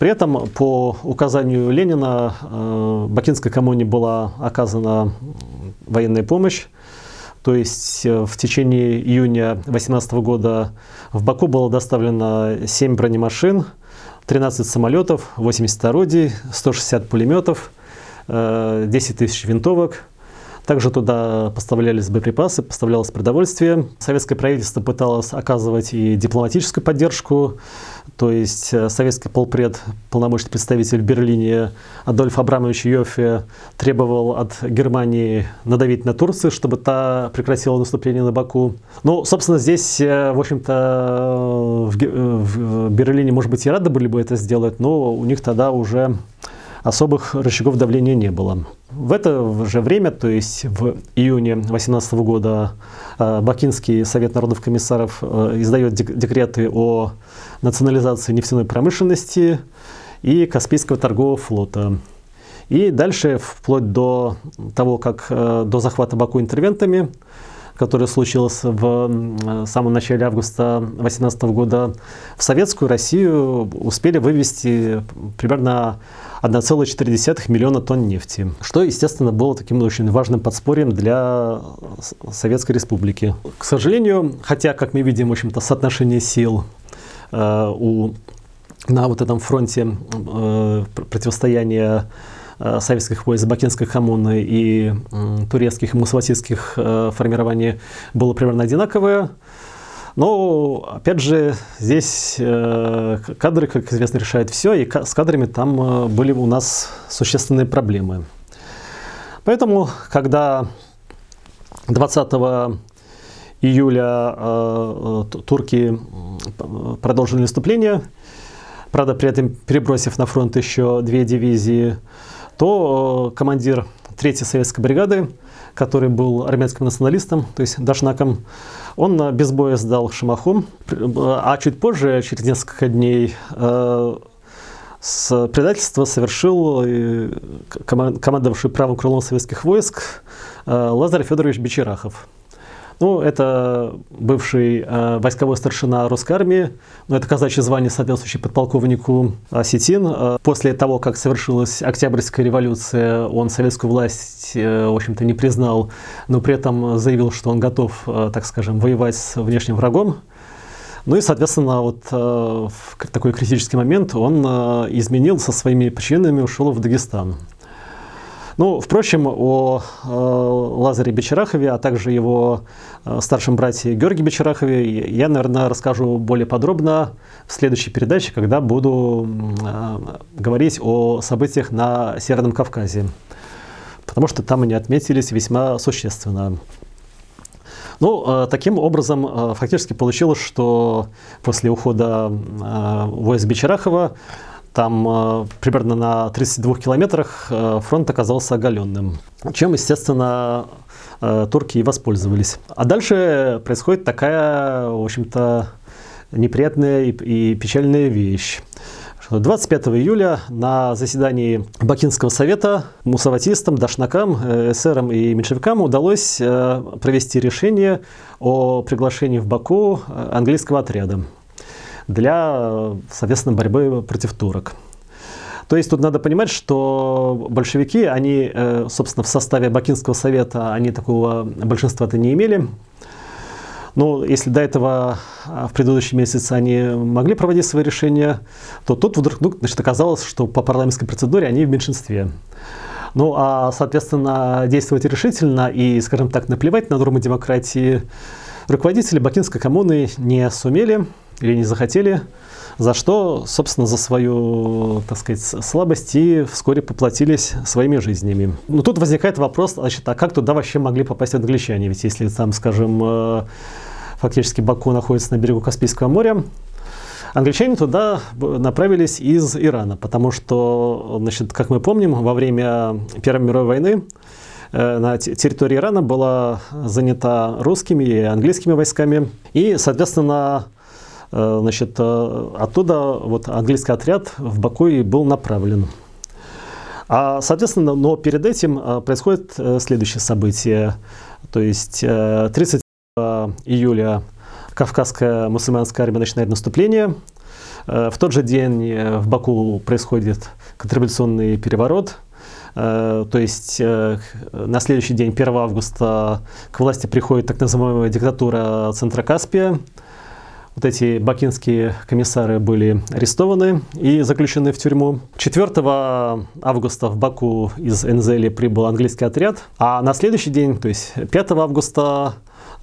При этом по указанию Ленина э, Бакинской коммуне была оказана военная помощь То есть в течение июня 2018 года в Баку было доставлено 7 бронемашин, 13 самолетов, 80 орудий, 160 пулеметов, 10 тысяч винтовок – также туда поставлялись боеприпасы, поставлялось продовольствие. Советское правительство пыталось оказывать и дипломатическую поддержку. То есть э, советский полпред, полномочный представитель в Берлине Адольф Абрамович Йоффе требовал от Германии надавить на Турцию, чтобы та прекратила наступление на Баку. Ну, собственно, здесь, э, в общем-то, в, в Берлине, может быть, и рады были бы это сделать, но у них тогда уже особых рычагов давления не было. В это же время, то есть в июне 2018 года, э, Бакинский совет народных комиссаров э, издает декреты о национализации нефтяной промышленности и Каспийского торгового флота. И дальше, вплоть до того, как э, до захвата Баку интервентами, который случился в самом начале августа 2018 года, в советскую Россию успели вывести примерно 1,4 миллиона тонн нефти, что, естественно, было таким очень важным подспорьем для Советской Республики. К сожалению, хотя, как мы видим, в общем-то, соотношение сил э, у, на вот этом фронте э, противостояния э, советских войск Бакинской коммуны и э, турецких и мусаватистских э, формирований было примерно одинаковое. Но, опять же, здесь э, кадры, как известно, решают все, и с кадрами там э, были у нас существенные проблемы. Поэтому, когда 20 июля э, турки продолжили наступление, правда, при этом перебросив на фронт еще две дивизии, то командир 3-й советской бригады, который был армянским националистом, то есть дашнаком, он без боя сдал Шамаху, а чуть позже, через несколько дней, э, с предательства совершил э, командовавший правым крылом советских войск э, Лазарь Федорович Бичерахов. Ну, это бывший э, войсковой старшина русской армии, но это казачье звание, соответствующее подполковнику Осетин. Э, после того, как совершилась Октябрьская революция, он советскую власть, э, в общем-то, не признал, но при этом заявил, что он готов, э, так скажем, воевать с внешним врагом. Ну и, соответственно, вот э, в такой критический момент он э, изменил со своими причинами, ушел в Дагестан. Ну, впрочем, о э, Лазаре Бечерахове, а также его э, старшем брате Георгии Бечерахове я, наверное, расскажу более подробно в следующей передаче, когда буду э, говорить о событиях на Северном Кавказе, потому что там они отметились весьма существенно. Ну, таким образом, фактически получилось, что после ухода войск Бечерахова там э, примерно на 32 километрах э, фронт оказался оголенным, чем, естественно, э, турки и воспользовались. А дальше происходит такая, в общем-то, неприятная и, печальная вещь. 25 июля на заседании Бакинского совета мусаватистам, дашнакам, эсерам и меньшевикам удалось провести решение о приглашении в Баку английского отряда для, соответственно, борьбы против турок. То есть тут надо понимать, что большевики, они, э, собственно, в составе Бакинского совета, они такого большинства-то не имели. Но если до этого а, в предыдущие месяцы они могли проводить свои решения, то тут вдруг ну, значит, оказалось, что по парламентской процедуре они в меньшинстве. Ну, а, соответственно, действовать решительно и, скажем так, наплевать на нормы демократии руководители Бакинской коммуны не сумели или не захотели, за что, собственно, за свою, так сказать, слабость и вскоре поплатились своими жизнями. Но тут возникает вопрос, значит, а как туда вообще могли попасть англичане? Ведь если там, скажем, э, фактически Баку находится на берегу Каспийского моря, Англичане туда направились из Ирана, потому что, значит, как мы помним, во время Первой мировой войны э, на территории Ирана была занята русскими и английскими войсками. И, соответственно, значит, э, оттуда вот английский отряд в Баку и был направлен. А, соответственно, но перед этим э, происходит следующее событие. То есть 30 июля Кавказская мусульманская армия начинает наступление. В тот же день в Баку происходит контрреволюционный переворот. Э, то есть э, на следующий день, 1 августа, к власти приходит так называемая диктатура Центра Каспия. Вот эти бакинские комиссары были арестованы и заключены в тюрьму. 4 августа в Баку из Энзели прибыл английский отряд, а на следующий день, то есть 5 августа,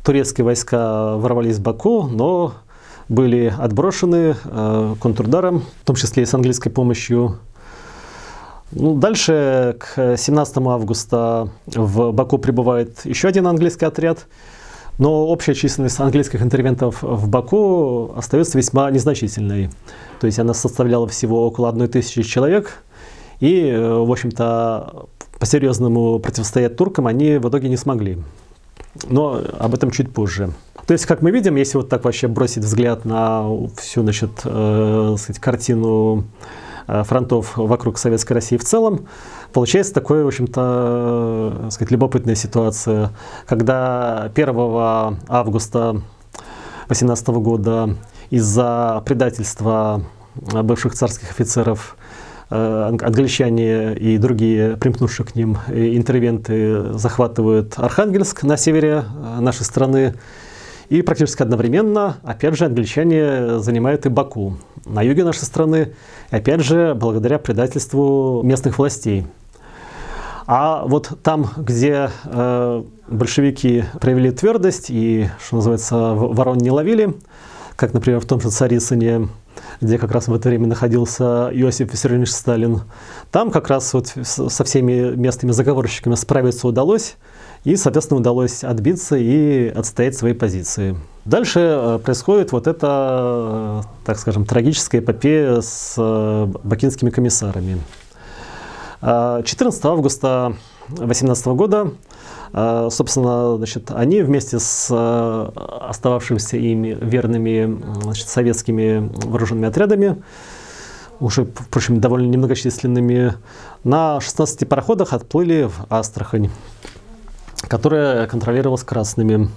турецкие войска ворвались в Баку, но были отброшены э, контрударом, в том числе и с английской помощью. Ну, дальше, к 17 августа, в Баку прибывает еще один английский отряд, но общая численность английских интервентов в Баку остается весьма незначительной. То есть она составляла всего около одной тысячи человек, и, э, в общем-то, по-серьезному противостоять туркам они в итоге не смогли. Но об этом чуть позже. То есть, как мы видим, если вот так вообще бросить взгляд на всю значит, э, сказать, картину фронтов вокруг Советской России в целом, получается такая, в общем-то, э, сказать, любопытная ситуация, когда 1 августа 2018 года из-за предательства бывших царских офицеров э, англичане и другие примкнувшие к ним интервенты захватывают Архангельск на севере нашей страны, и практически одновременно, опять же, англичане занимают и Баку на юге нашей страны, опять же, благодаря предательству местных властей. А вот там, где э, большевики проявили твердость и, что называется, ворон не ловили, как, например, в том же Царицыне, где как раз в это время находился Иосиф Виссарионович Сталин, там как раз вот со всеми местными заговорщиками справиться удалось, и, соответственно, удалось отбиться и отстоять свои позиции. Дальше э, происходит вот эта, э, так скажем, трагическая эпопея с э, бакинскими комиссарами. 14 августа 2018 года, собственно, значит, они вместе с остававшимися ими верными значит, советскими вооруженными отрядами уже, впрочем, довольно немногочисленными, на 16 пароходах отплыли в Астрахань которая контролировалась красными.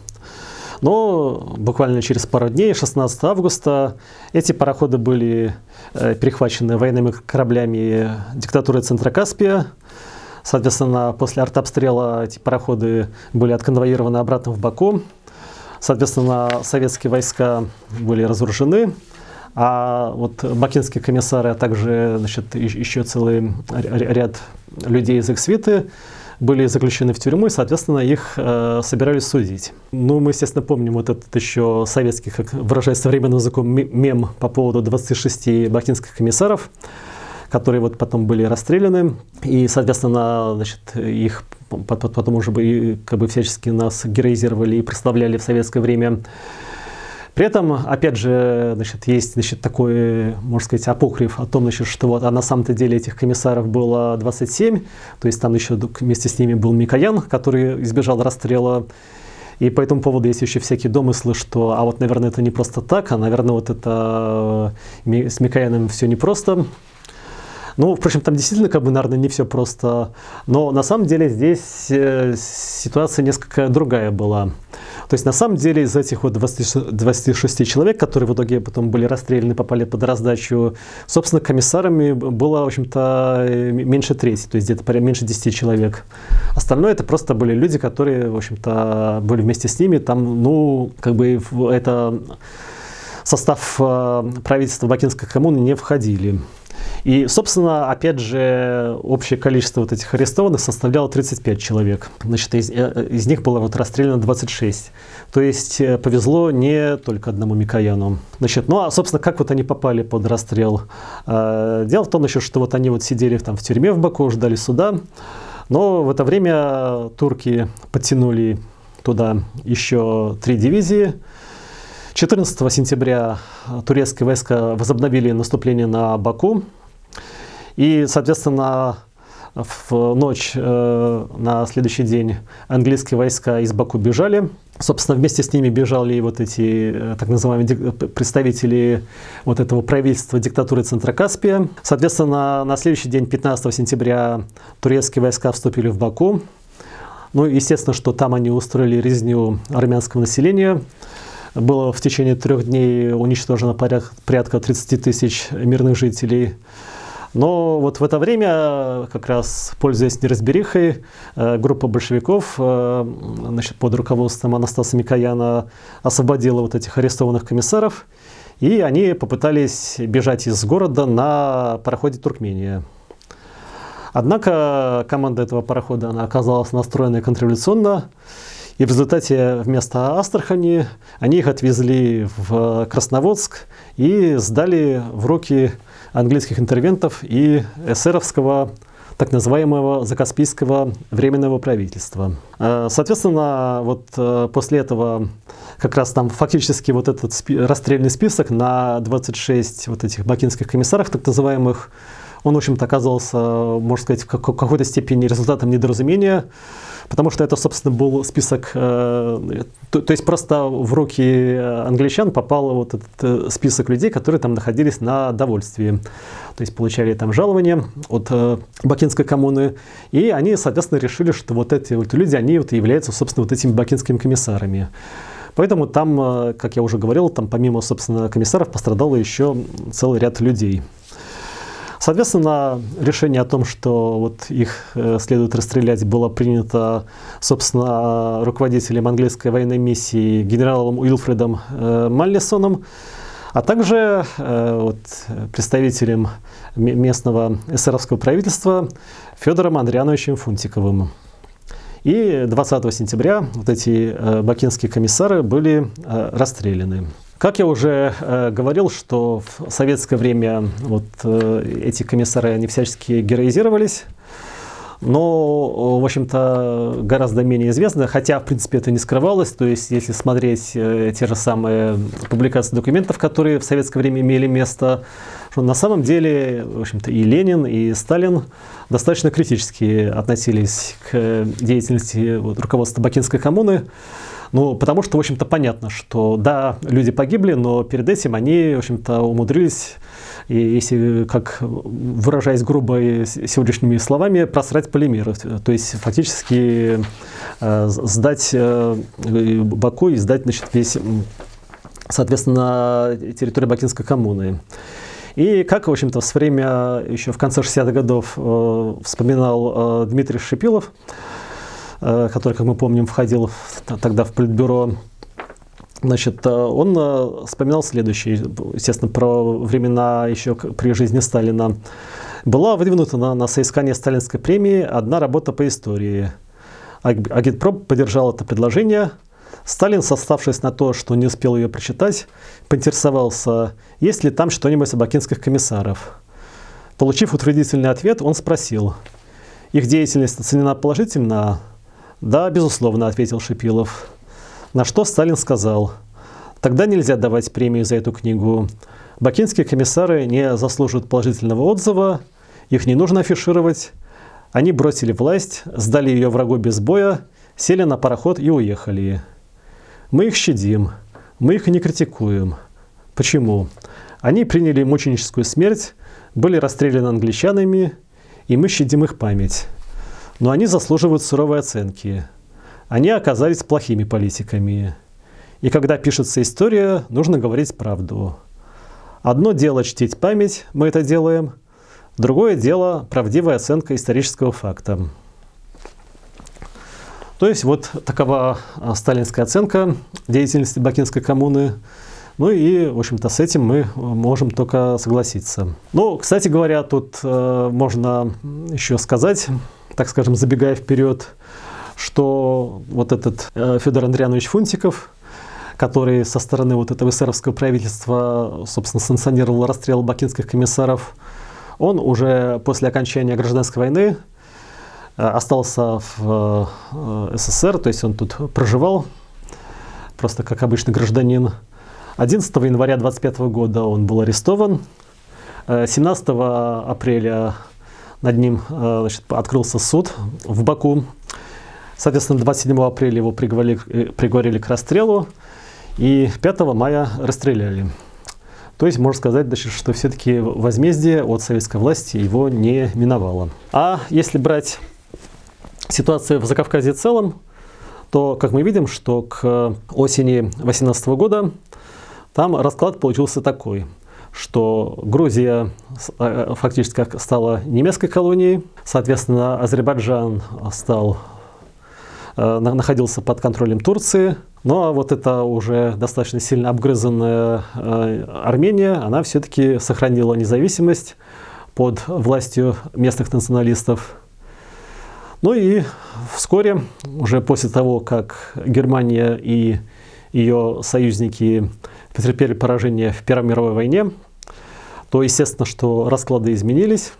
Но буквально через пару дней, 16 августа, эти пароходы были э, перехвачены военными кораблями диктатуры Центра Каспия. Соответственно, после артобстрела эти пароходы были отконвоированы обратно в Баку. Соответственно, советские войска были разоружены, а вот бакинские комиссары, а также значит, еще целый ряд людей из их свиты были заключены в тюрьму, и, соответственно, их э, собирались судить. Ну, мы, естественно, помним вот этот еще советский, как выражаясь современным языком, мем по поводу 26 бакинских комиссаров, которые вот потом были расстреляны, и, соответственно, значит, их потом уже как бы всячески нас героизировали и прославляли в советское время. При этом, опять же, значит, есть значит, такой, можно сказать, апокриф о том, значит, что вот, а на самом-то деле этих комиссаров было 27, то есть там еще вместе с ними был Микоян, который избежал расстрела. И по этому поводу есть еще всякие домыслы, что, а вот, наверное, это не просто так, а, наверное, вот это э, с Микояном все непросто. Ну, впрочем, там действительно, как бы, наверное, не все просто. Но на самом деле здесь э, ситуация несколько другая была. То есть на самом деле из этих вот 20, 26 человек, которые в итоге потом были расстреляны, попали под раздачу, собственно, комиссарами было, в общем-то, меньше трети, то есть где-то меньше 10 человек. Остальное это просто были люди, которые, в общем-то, были вместе с ними. Там, ну, как бы это состав э, правительства Бакинской коммуны не входили. И, собственно, опять же, общее количество вот этих арестованных составляло 35 человек. Значит, из, э, из них было вот расстреляно 26. То есть э, повезло не только одному Микояну. Значит, ну а, собственно, как вот они попали под расстрел? Э, дело в том, еще, что вот они вот сидели там в тюрьме в Баку, ждали суда. Но в это время турки подтянули туда еще три дивизии. 14 сентября турецкие войска возобновили наступление на Баку. И, соответственно, в ночь э, на следующий день английские войска из Баку бежали. Собственно, вместе с ними бежали и вот эти э, так называемые представители вот этого правительства диктатуры Центра Каспия. Соответственно, на следующий день, 15 сентября, турецкие войска вступили в Баку. Ну, естественно, что там они устроили резню армянского населения. Было в течение трех дней уничтожено порядка 30 тысяч мирных жителей. Но вот в это время, как раз пользуясь неразберихой, э, группа большевиков э, значит, под руководством Анастаса Микояна освободила вот этих арестованных комиссаров, и они попытались бежать из города на пароходе «Туркмения». Однако команда этого парохода она оказалась настроена контрреволюционно, и в результате вместо Астрахани они их отвезли в Красноводск и сдали в руки английских интервентов и эсеровского так называемого закаспийского временного правительства. Э, соответственно, вот э, после этого как раз там фактически вот этот расстрельный список на 26 вот этих бакинских комиссаров, так называемых, он, в общем-то, оказался, можно сказать, в какой-то степени результатом недоразумения, потому что это, собственно, был список, э, то, то есть просто в руки англичан попал вот этот э, список людей, которые там находились на довольствии, то есть получали там жалования от э, Бакинской коммуны, и они, соответственно, решили, что вот эти вот люди, они вот являются, собственно, вот этими бакинскими комиссарами. Поэтому там, как я уже говорил, там помимо, собственно, комиссаров пострадало еще целый ряд людей. Соответственно, решение о том, что вот их э, следует расстрелять, было принято, собственно, руководителем английской военной миссии генералом Уилфредом э, Маллисоном, а также э, вот, представителем местного эсеровского правительства Федором Андриановичем Фунтиковым. И 20 сентября вот эти бакинские комиссары были расстреляны. Как я уже э, говорил, что в советское время вот э, эти комиссары, они всячески героизировались, но, в общем-то, гораздо менее известно, хотя, в принципе, это не скрывалось. То есть, если смотреть э, те же самые публикации документов, которые в советское время имели место, что на самом деле, в общем-то, и Ленин, и Сталин достаточно критически относились к деятельности вот, руководства Бакинской коммуны. Ну, потому что, в общем-то, понятно, что да, люди погибли, но перед этим они, в общем-то, умудрились, и если, как выражаясь грубо сегодняшними словами, просрать полимеры. То есть фактически э, сдать э, Баку и сдать значит, весь, соответственно, территорию Бакинской коммуны. И как, в общем-то, в время, еще в конце 60-х годов э, вспоминал э, Дмитрий Шипилов, который, как мы помним, входил тогда в политбюро, Значит, э, он э, вспоминал следующее, естественно, про времена еще при жизни Сталина. Была выдвинута на, на соискание сталинской премии одна работа по истории. Агитпроп поддержал это предложение. Сталин, составшись на то, что не успел ее прочитать, поинтересовался, есть ли там что-нибудь о бакинских комиссаров. Получив утвердительный ответ, он спросил, их деятельность оценена положительно, «Да, безусловно», — ответил Шипилов. На что Сталин сказал, «Тогда нельзя давать премию за эту книгу. Бакинские комиссары не заслуживают положительного отзыва, их не нужно афишировать. Они бросили власть, сдали ее врагу без боя, сели на пароход и уехали. Мы их щадим, мы их не критикуем. Почему? Они приняли мученическую смерть, были расстреляны англичанами, и мы щадим их память но они заслуживают суровой оценки. Они оказались плохими политиками. И когда пишется история, нужно говорить правду. Одно дело чтить память, мы это делаем. Другое дело – правдивая оценка исторического факта. То есть вот такова а, сталинская оценка деятельности Бакинской коммуны. Ну и, в общем-то, с этим мы можем только согласиться. Ну, кстати говоря, тут э, можно еще сказать, так скажем, забегая вперед, что вот этот э, Федор Андрианович Фунтиков, который со стороны вот этого эсеровского правительства, собственно, санкционировал расстрел бакинских комиссаров, он уже после окончания гражданской войны э, остался в э, СССР, то есть он тут проживал, просто как обычный гражданин. 11 января 25 года он был арестован. 17 апреля над ним э, значит, открылся суд в Баку. Соответственно, 27 апреля его приговорили, э, приговорили к расстрелу, и 5 мая расстреляли. То есть можно сказать, значит, что все-таки возмездие от советской власти его не миновало. А если брать ситуацию в Закавказье в целом, то, как мы видим, что к осени 2018 года там расклад получился такой – что Грузия э, фактически стала немецкой колонией, соответственно, Азербайджан стал, э, находился под контролем Турции, ну а вот эта уже достаточно сильно обгрызанная э, Армения, она все-таки сохранила независимость под властью местных националистов. Ну и вскоре, уже после того, как Германия и ее союзники потерпели поражение в Первой мировой войне, то естественно, что расклады изменились.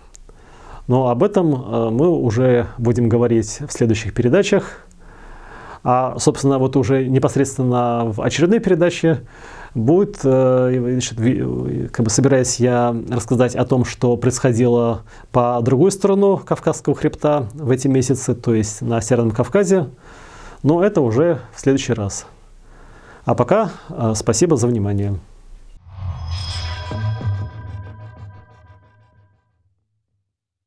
Но об этом э, мы уже будем говорить в следующих передачах. А, собственно, вот уже непосредственно в очередной передаче будет, э, значит, как бы собираюсь я рассказать о том, что происходило по другую сторону Кавказского хребта в эти месяцы, то есть на Северном Кавказе. Но это уже в следующий раз. А пока э, спасибо за внимание.